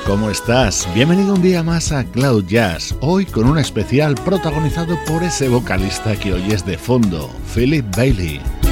¿Cómo estás? Bienvenido un día más a Cloud Jazz, hoy con un especial protagonizado por ese vocalista que hoy es de fondo, Philip Bailey.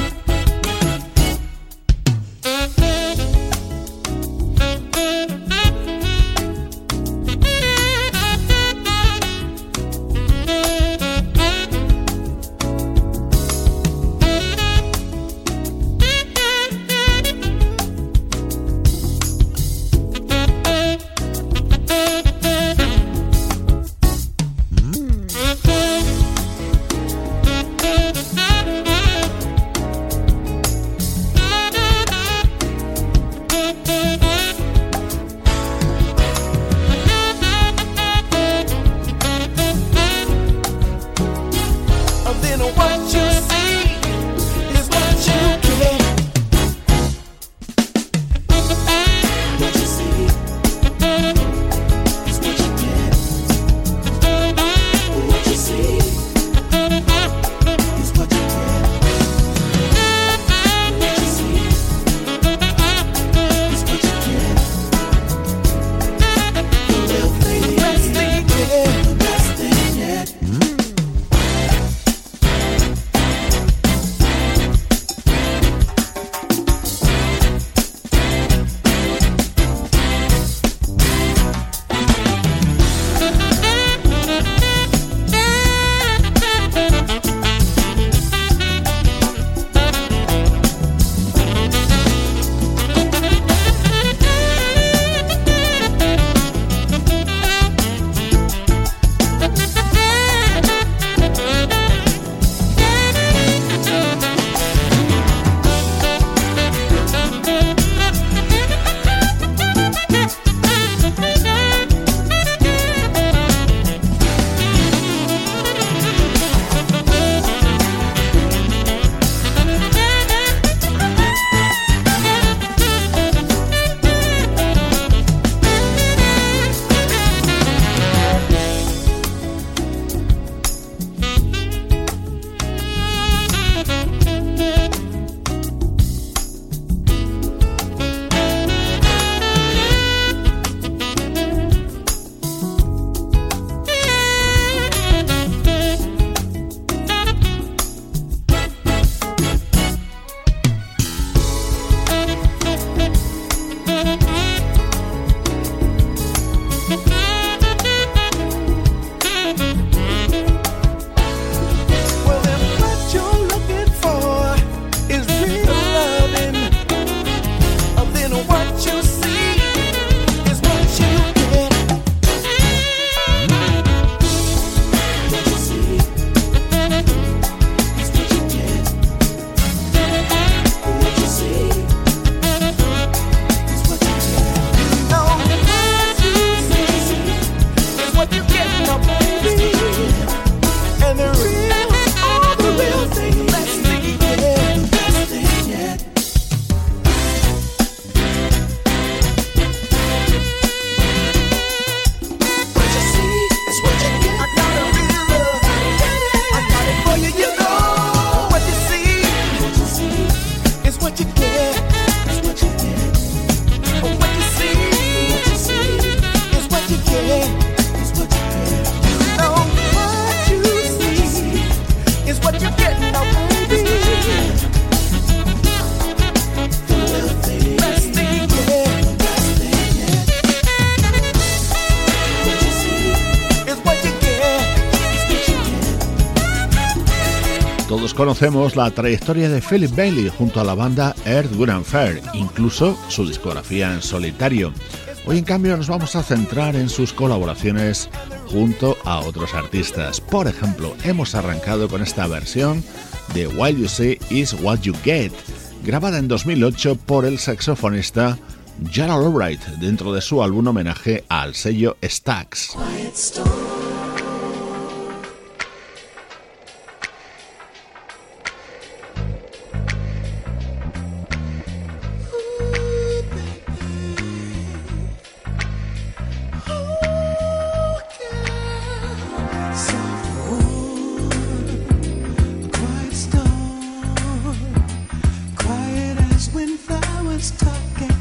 Conocemos la trayectoria de Philip Bailey junto a la banda Earth, Wind Fair, incluso su discografía en solitario. Hoy en cambio nos vamos a centrar en sus colaboraciones junto a otros artistas. Por ejemplo, hemos arrancado con esta versión de While You See Is What You Get, grabada en 2008 por el saxofonista Gerald Albright dentro de su álbum homenaje al sello Stax. talking.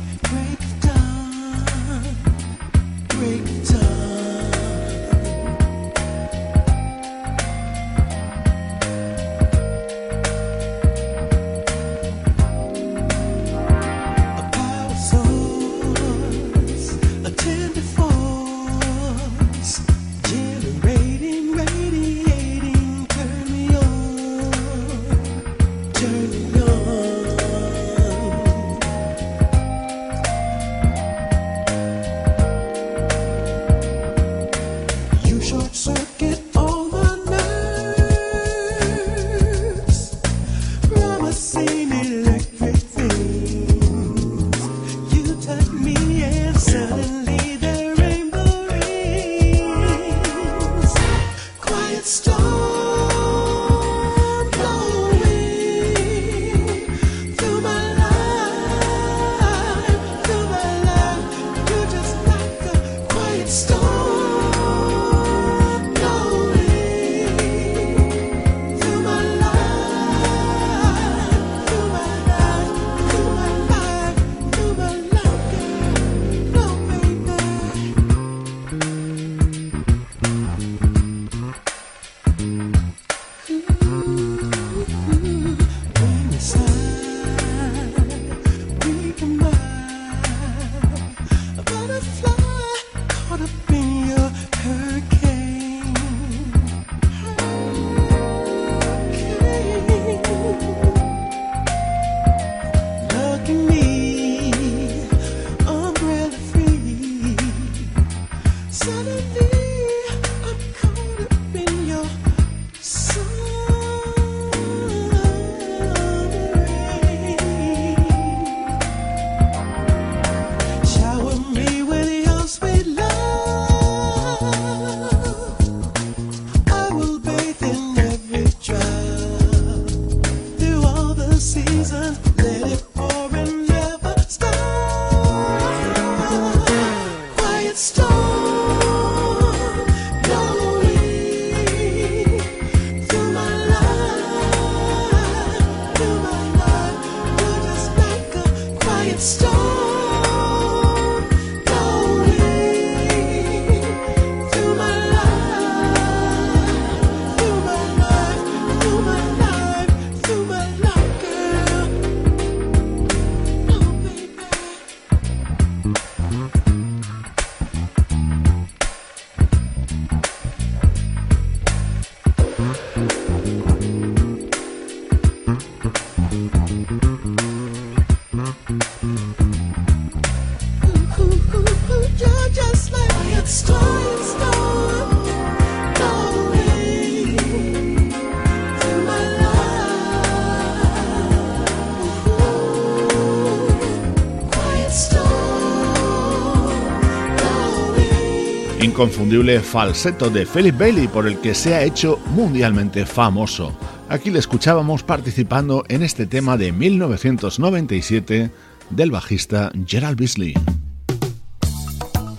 Inconfundible falseto de Philip Bailey por el que se ha hecho mundialmente famoso. Aquí le escuchábamos participando en este tema de 1997 del bajista Gerald Beasley.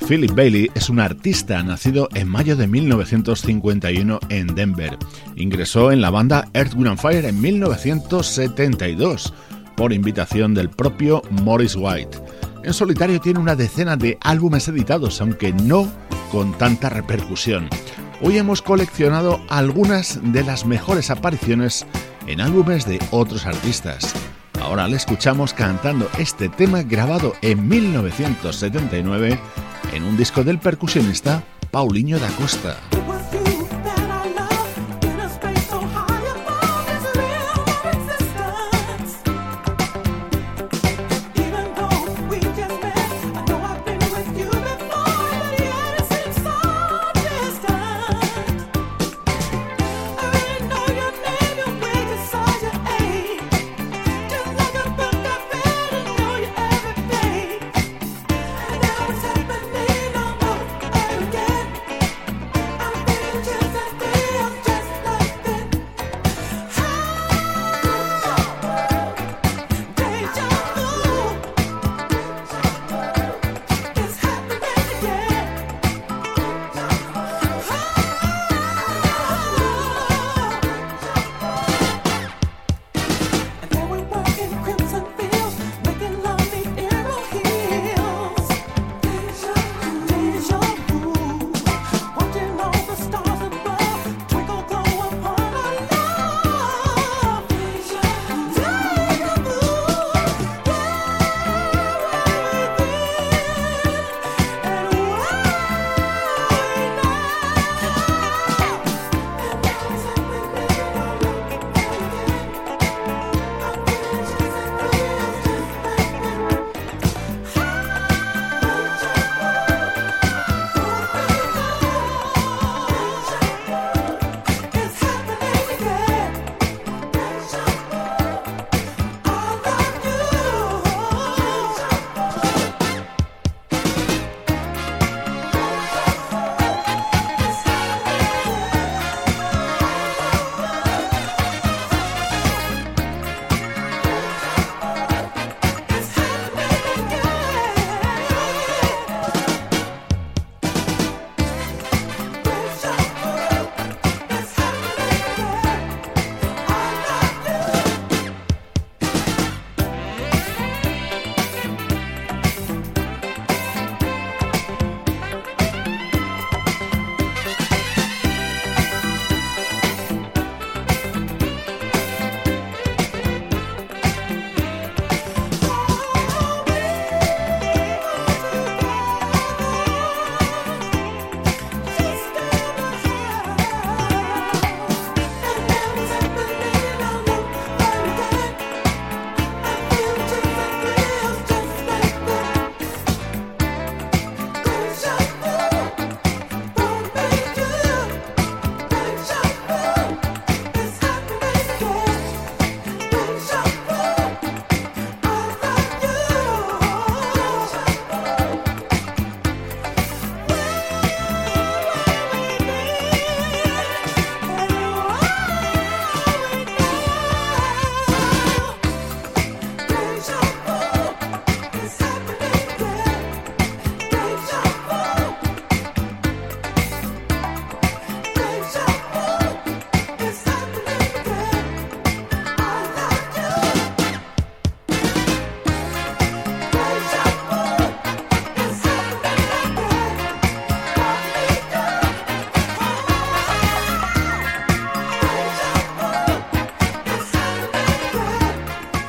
Philip Bailey es un artista nacido en mayo de 1951 en Denver. Ingresó en la banda Earth, Wind Fire en 1972 por invitación del propio Morris White. En solitario tiene una decena de álbumes editados, aunque no con tanta repercusión. Hoy hemos coleccionado algunas de las mejores apariciones en álbumes de otros artistas. Ahora le escuchamos cantando este tema grabado en 1979 en un disco del percusionista Paulinho da Costa.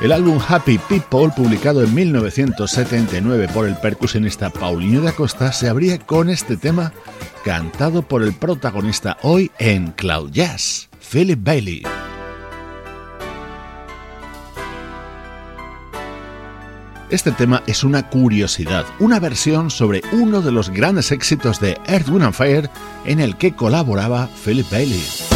El álbum Happy People, publicado en 1979 por el percusionista Paulinho de Acosta, se abría con este tema cantado por el protagonista hoy en Cloud Jazz, Philip Bailey. Este tema es una curiosidad, una versión sobre uno de los grandes éxitos de Earth, Wind Fire en el que colaboraba Philip Bailey.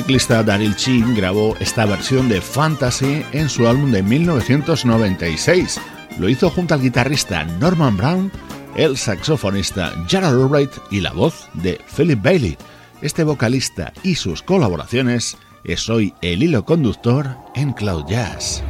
Teclista Daryl Chin grabó esta versión de Fantasy en su álbum de 1996. Lo hizo junto al guitarrista Norman Brown, el saxofonista Gerald Albright y la voz de Philip Bailey. Este vocalista y sus colaboraciones es hoy el hilo conductor en Cloud Jazz.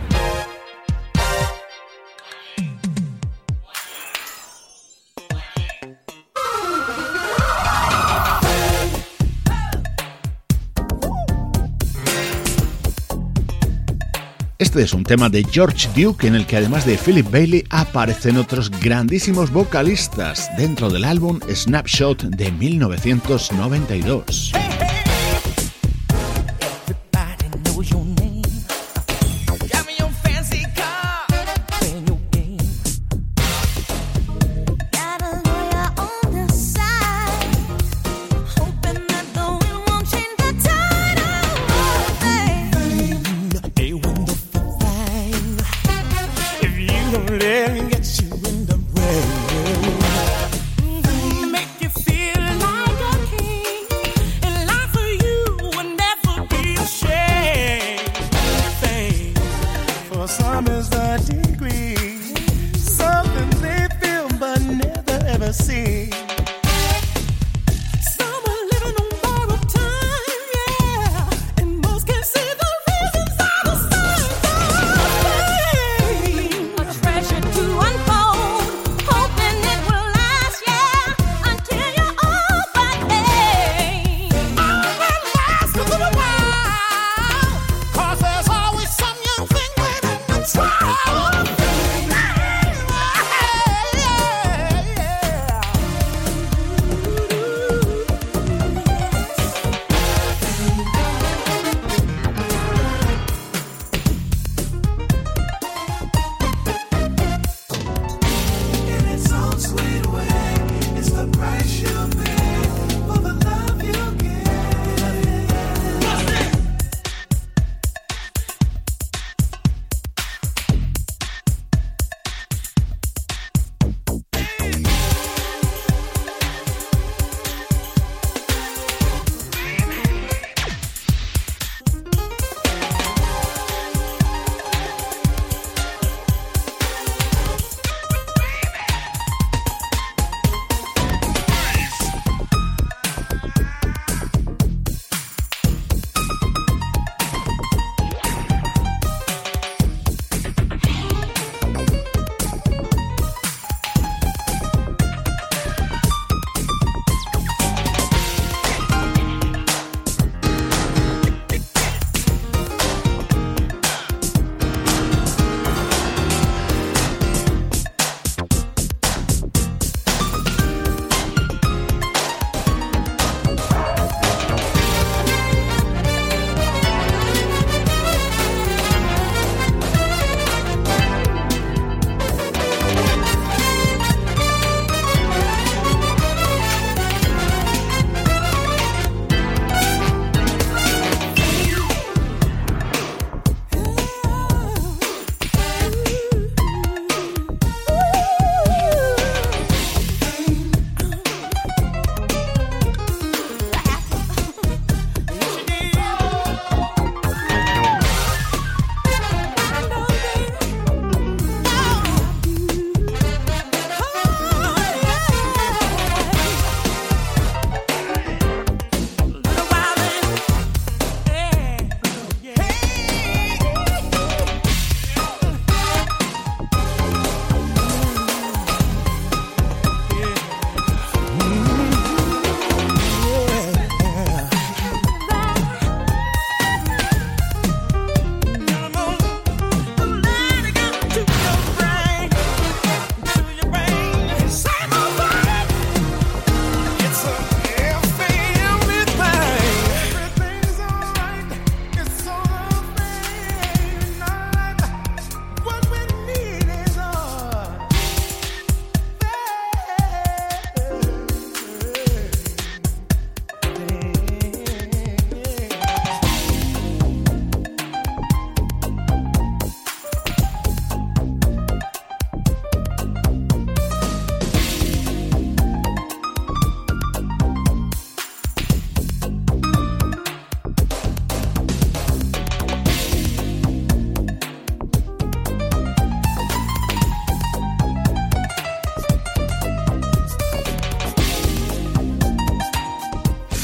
Este es un tema de George Duke en el que además de Philip Bailey aparecen otros grandísimos vocalistas dentro del álbum Snapshot de 1992. Try.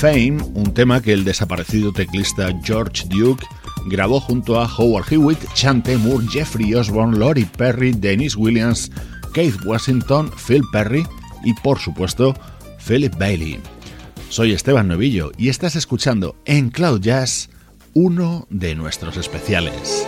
Fame, un tema que el desaparecido teclista George Duke grabó junto a Howard Hewitt, Chante Moore, Jeffrey Osborne, Lori Perry, Dennis Williams, Keith Washington, Phil Perry y por supuesto Philip Bailey. Soy Esteban Novillo y estás escuchando en Cloud Jazz uno de nuestros especiales.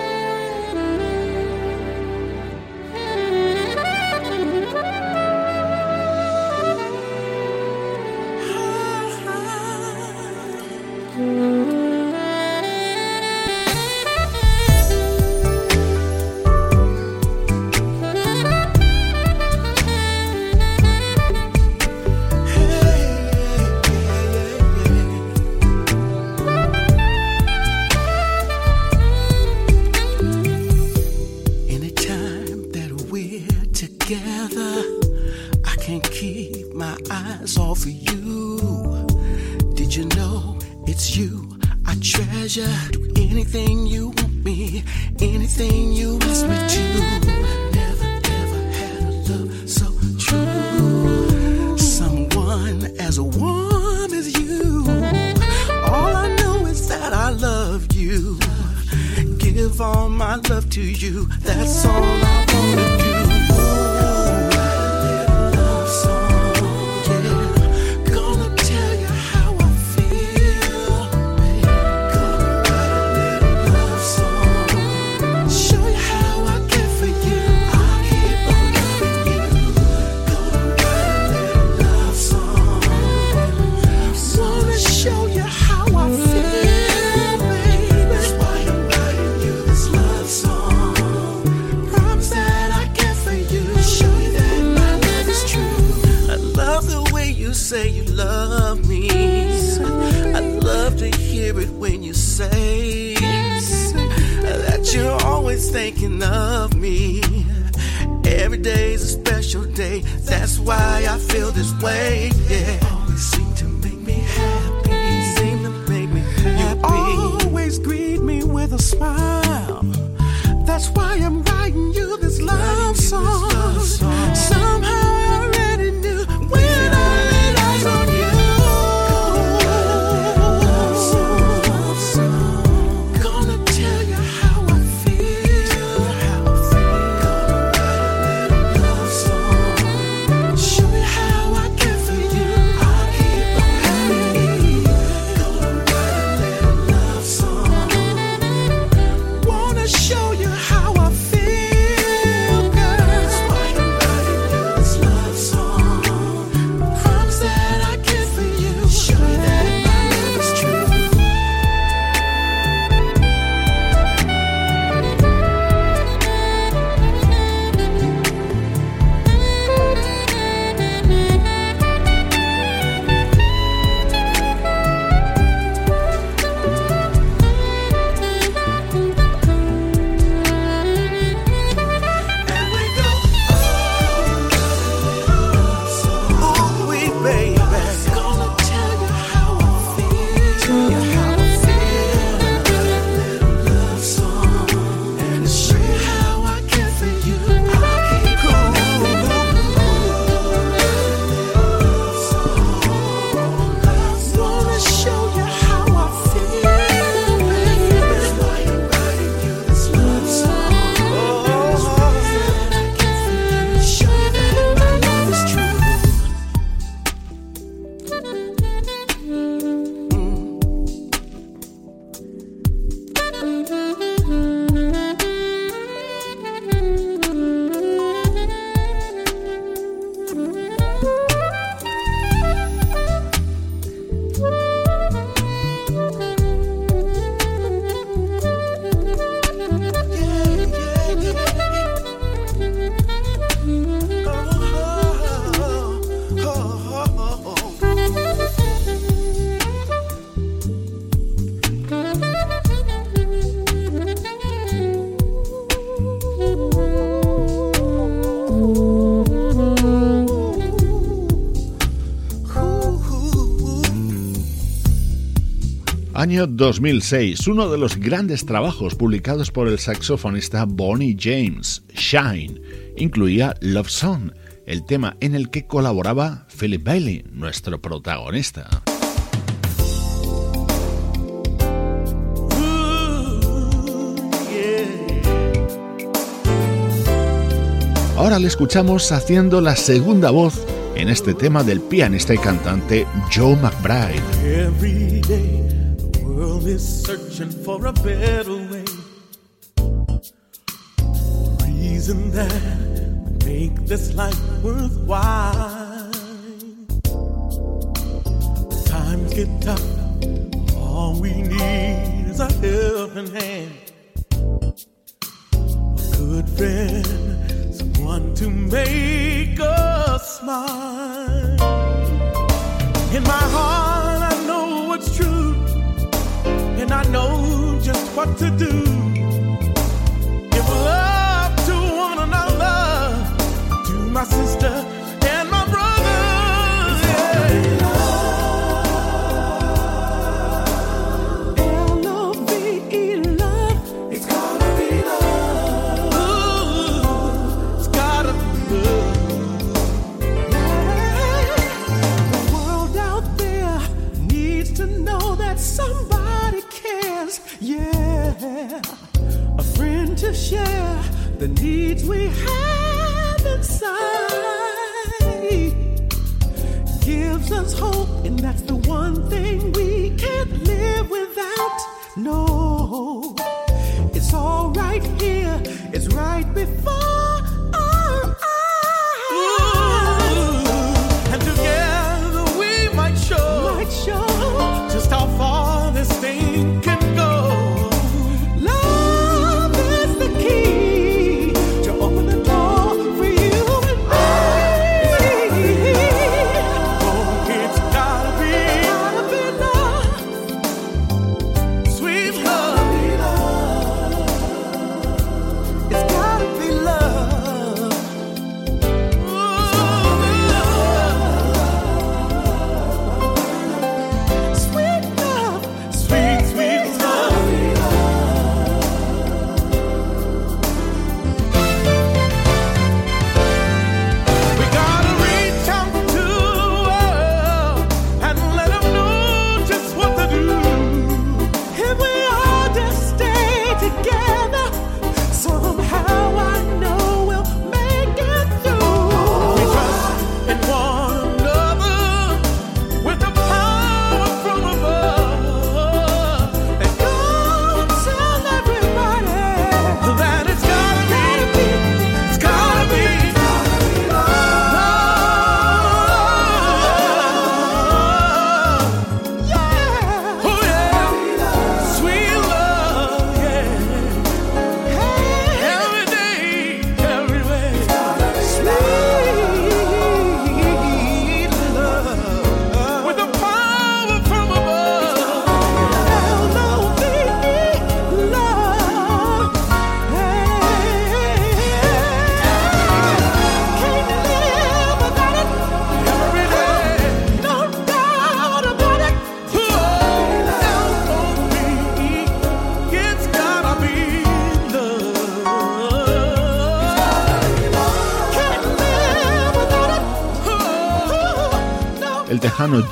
año 2006, uno de los grandes trabajos publicados por el saxofonista Bonnie James, Shine, incluía Love Song, el tema en el que colaboraba Philip Bailey, nuestro protagonista. Ahora le escuchamos haciendo la segunda voz en este tema del pianista y cantante Joe McBride. World is searching for a better what to do. Give love to one another, to my sister the needs we have inside. Gives us hope, and that's the one thing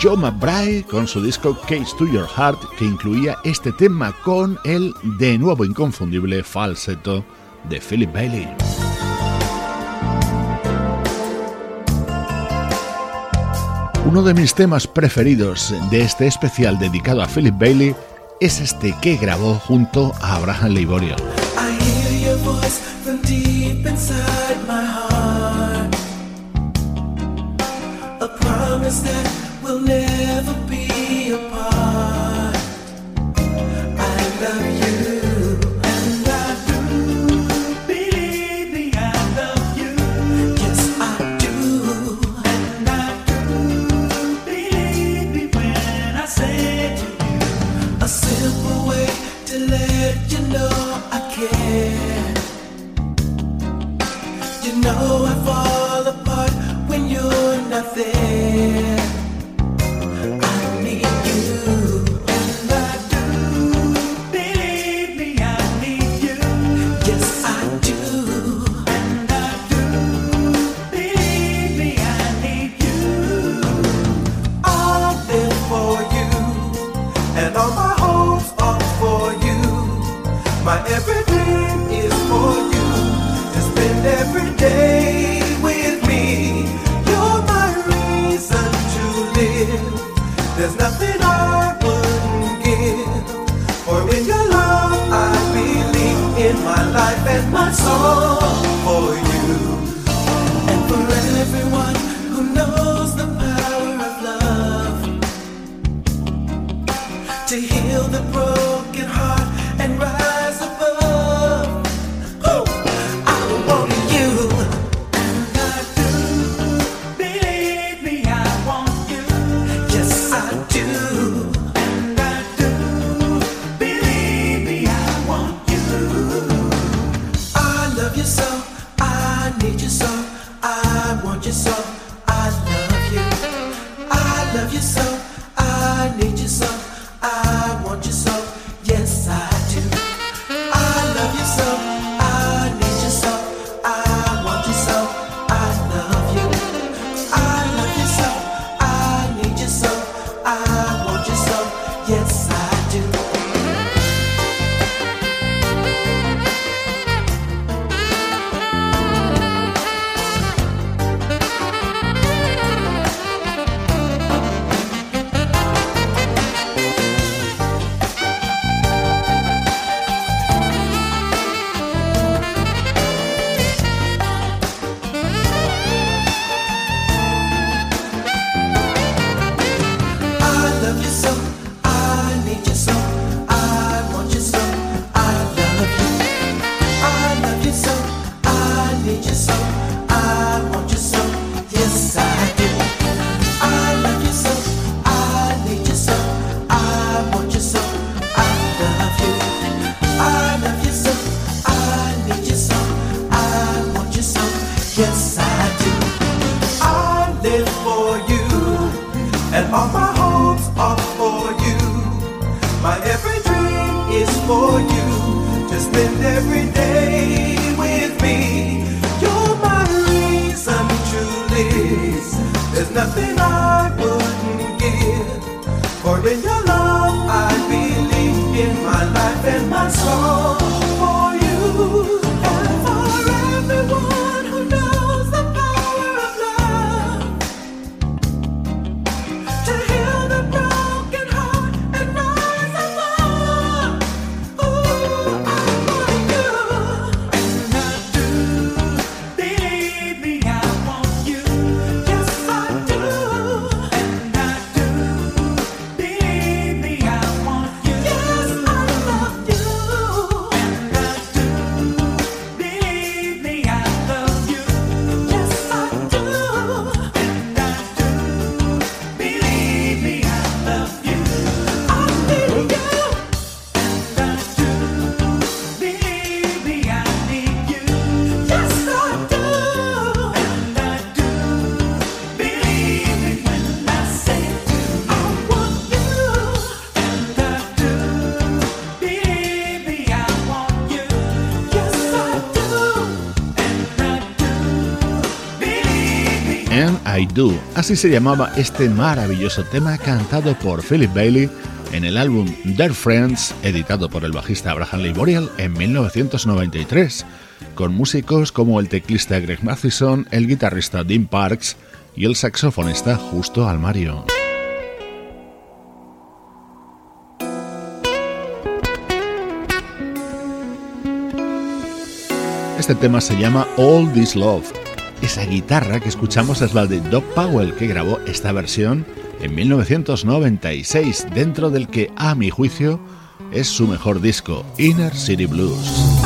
Joe McBride con su disco Case to Your Heart que incluía este tema con el de nuevo inconfundible falseto de Philip Bailey. Uno de mis temas preferidos de este especial dedicado a Philip Bailey es este que grabó junto a Abraham Leiborio. spend my soul for you. Yes, I do. I live for you, and all my hopes are for you. My every dream is for you. To spend every day with me. You're my reason to live. There's nothing I wouldn't give. For in your love, I believe in my life and my soul. Así se llamaba este maravilloso tema cantado por Philip Bailey en el álbum Dear Friends, editado por el bajista Abraham Lee Boreal en 1993, con músicos como el teclista Greg Mathison, el guitarrista Dean Parks y el saxofonista Justo Almario. Este tema se llama All This Love esa guitarra que escuchamos es la de Doc Powell, que grabó esta versión en 1996, dentro del que, a mi juicio, es su mejor disco, Inner City Blues.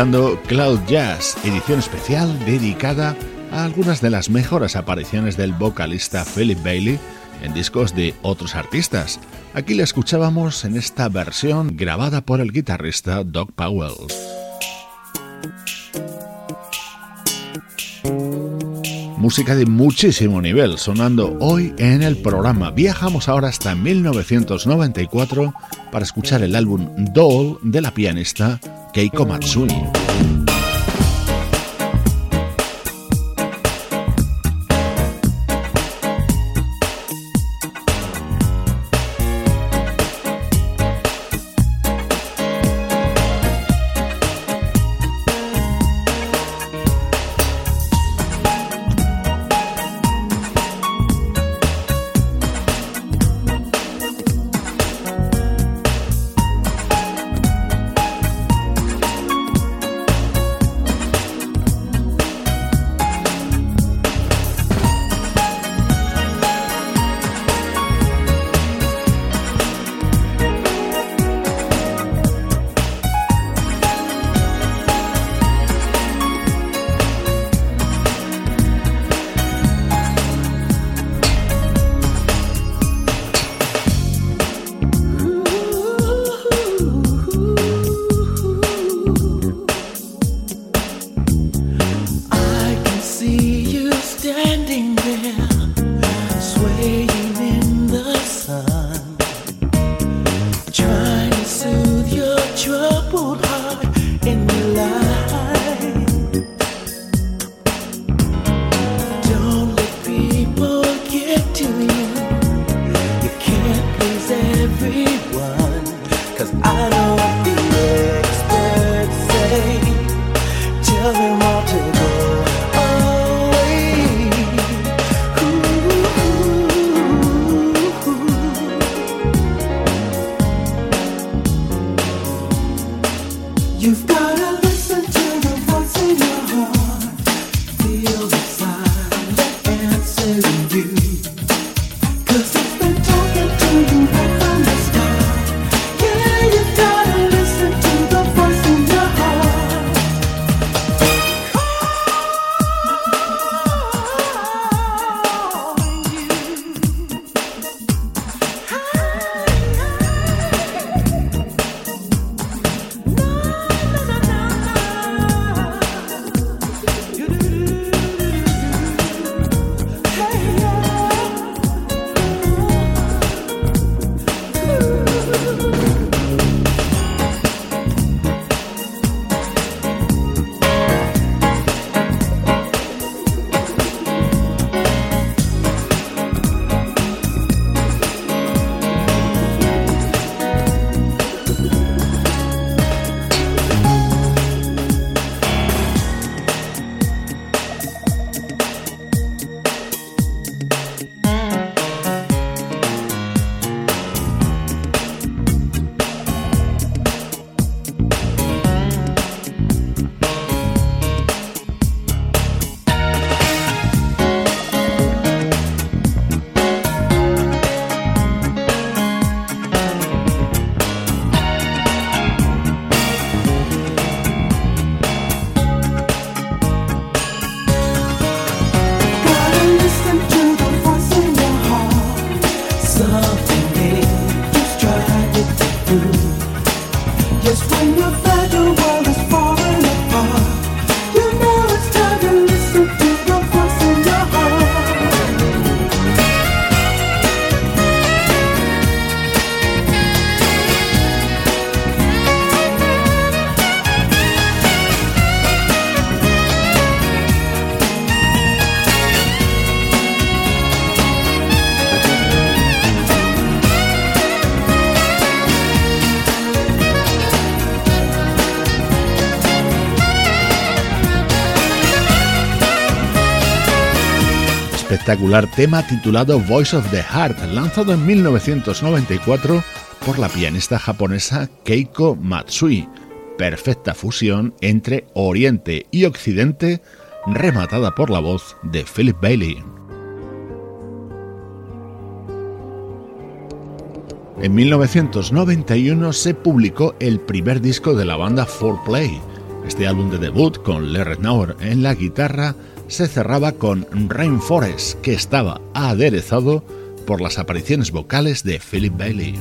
Cloud Jazz, edición especial dedicada a algunas de las mejores apariciones del vocalista Philip Bailey en discos de otros artistas. Aquí la escuchábamos en esta versión grabada por el guitarrista Doug Powell. Música de muchísimo nivel sonando hoy en el programa. Viajamos ahora hasta 1994 para escuchar el álbum Doll de la pianista Keiko Matsui. Espectacular tema titulado Voice of the Heart, lanzado en 1994 por la pianista japonesa Keiko Matsui. Perfecta fusión entre Oriente y Occidente, rematada por la voz de Philip Bailey. En 1991 se publicó el primer disco de la banda 4Play. Este álbum de debut, con Larry Nauer en la guitarra, se cerraba con Rainforest, que estaba aderezado por las apariciones vocales de Philip Bailey.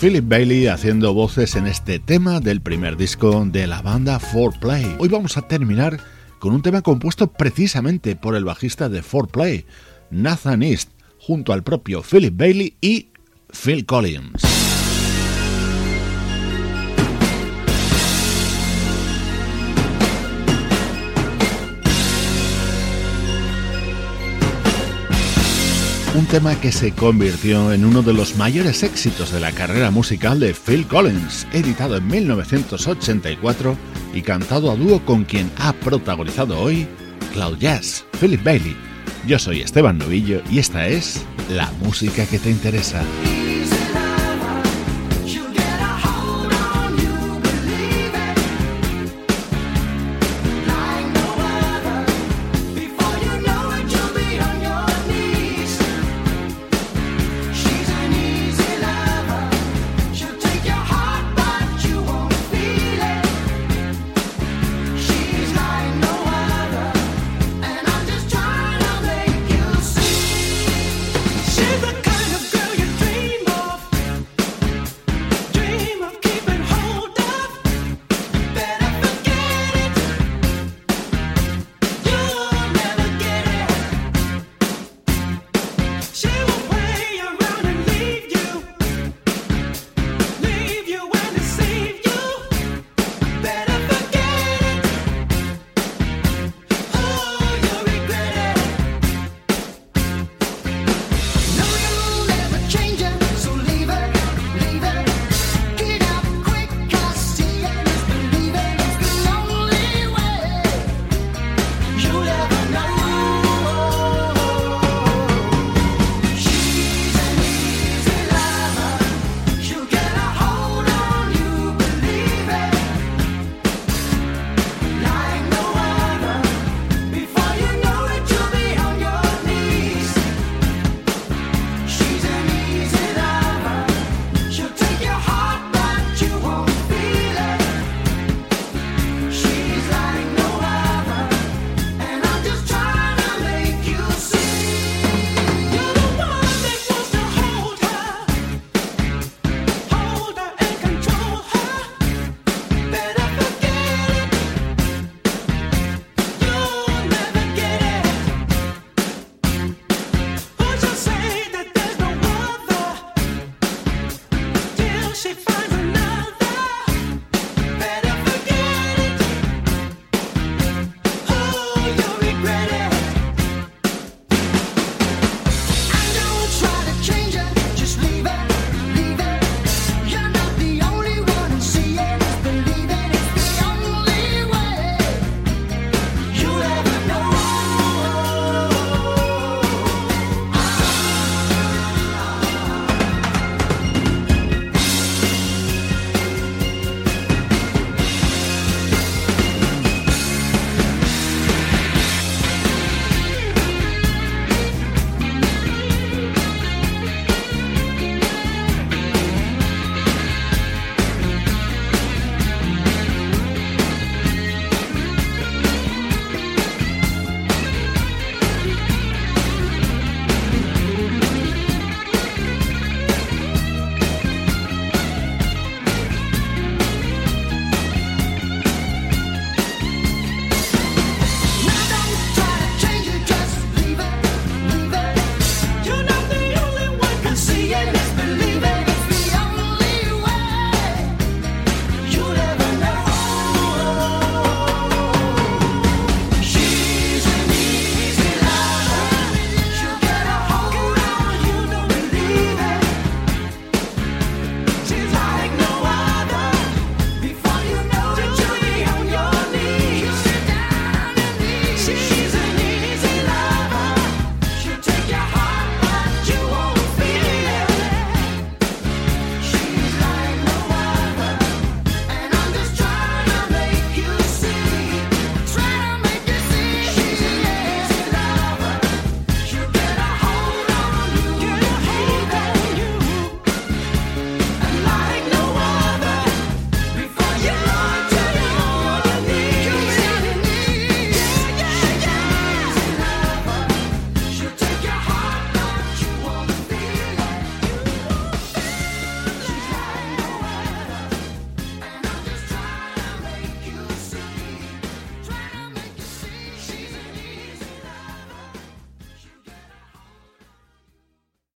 Philip Bailey haciendo voces en este tema del primer disco de la banda 4Play. Hoy vamos a terminar con un tema compuesto precisamente por el bajista de 4Play, Nathan East, junto al propio Philip Bailey y Phil Collins. Un tema que se convirtió en uno de los mayores éxitos de la carrera musical de Phil Collins, editado en 1984 y cantado a dúo con quien ha protagonizado hoy Cloud Jazz, Philip Bailey. Yo soy Esteban Novillo y esta es la música que te interesa.